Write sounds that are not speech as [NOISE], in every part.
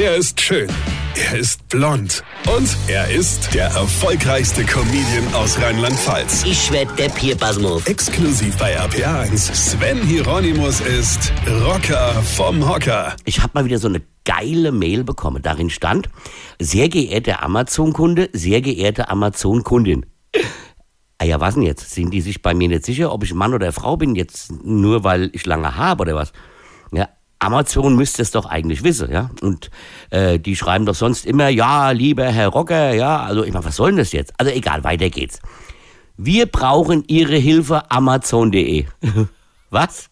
Er ist schön. Er ist blond. Und er ist der erfolgreichste Comedian aus Rheinland-Pfalz. Ich werd der Pierpasmus. Exklusiv bei RPA1. Sven Hieronymus ist Rocker vom Hocker. Ich habe mal wieder so eine geile Mail bekommen. Darin stand, sehr geehrter Amazon-Kunde, sehr geehrte Amazon-Kundin. Ah ja, was denn jetzt? Sind die sich bei mir nicht sicher, ob ich Mann oder Frau bin, jetzt nur weil ich lange habe oder was? Ja, Amazon müsste es doch eigentlich wissen, ja. Und äh, die schreiben doch sonst immer, ja, lieber Herr Rocker, ja, also ich meine, was soll denn das jetzt? Also egal, weiter geht's. Wir brauchen Ihre Hilfe, Amazon.de. [LAUGHS] was?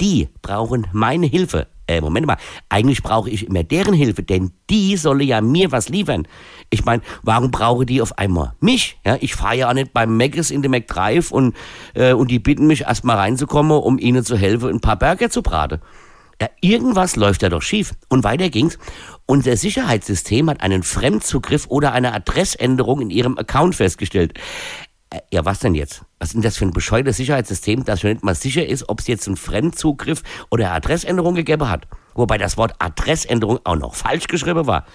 Die brauchen meine Hilfe. Äh, Moment mal, eigentlich brauche ich immer deren Hilfe, denn die solle ja mir was liefern. Ich meine, warum brauche die auf einmal mich? Ja, ich fahre ja auch nicht beim Mc's in den McDrive und, äh, und die bitten mich erstmal reinzukommen, um ihnen zu helfen, ein paar Burger zu braten. Ja, irgendwas läuft da doch schief. Und weiter ging's. Unser Sicherheitssystem hat einen Fremdzugriff oder eine Adressänderung in Ihrem Account festgestellt. Äh, ja, was denn jetzt? Was ist denn das für ein bescheuertes Sicherheitssystem, das schon nicht mal sicher ist, ob es jetzt einen Fremdzugriff oder Adressänderung gegeben hat? Wobei das Wort Adressänderung auch noch falsch geschrieben war.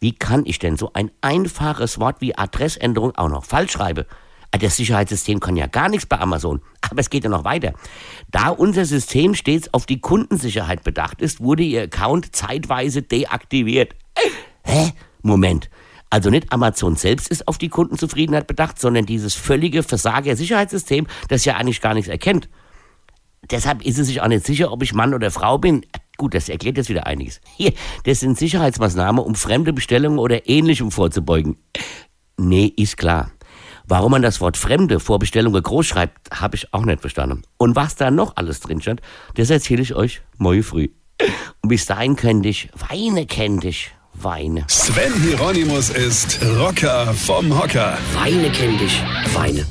Wie kann ich denn so ein einfaches Wort wie Adressänderung auch noch falsch schreiben? Ah, das Sicherheitssystem kann ja gar nichts bei Amazon. Aber es geht ja noch weiter. Da unser System stets auf die Kundensicherheit bedacht ist, wurde Ihr Account zeitweise deaktiviert. Hä? Moment. Also nicht Amazon selbst ist auf die Kundenzufriedenheit bedacht, sondern dieses völlige Versager-Sicherheitssystem, das ja eigentlich gar nichts erkennt. Deshalb ist es sich auch nicht sicher, ob ich Mann oder Frau bin. Gut, das erklärt jetzt wieder einiges. Hier, das sind Sicherheitsmaßnahmen, um fremde Bestellungen oder ähnlichem vorzubeugen. Nee, ist klar. Warum man das Wort Fremde vor Bestellungen groß schreibt, habe ich auch nicht verstanden. Und was da noch alles drin stand, das erzähle ich euch morgen früh. Und bis dahin könnte ich, weine kennt ich, weine. Sven Hieronymus ist Rocker vom Hocker. Weine kennt ich, weine.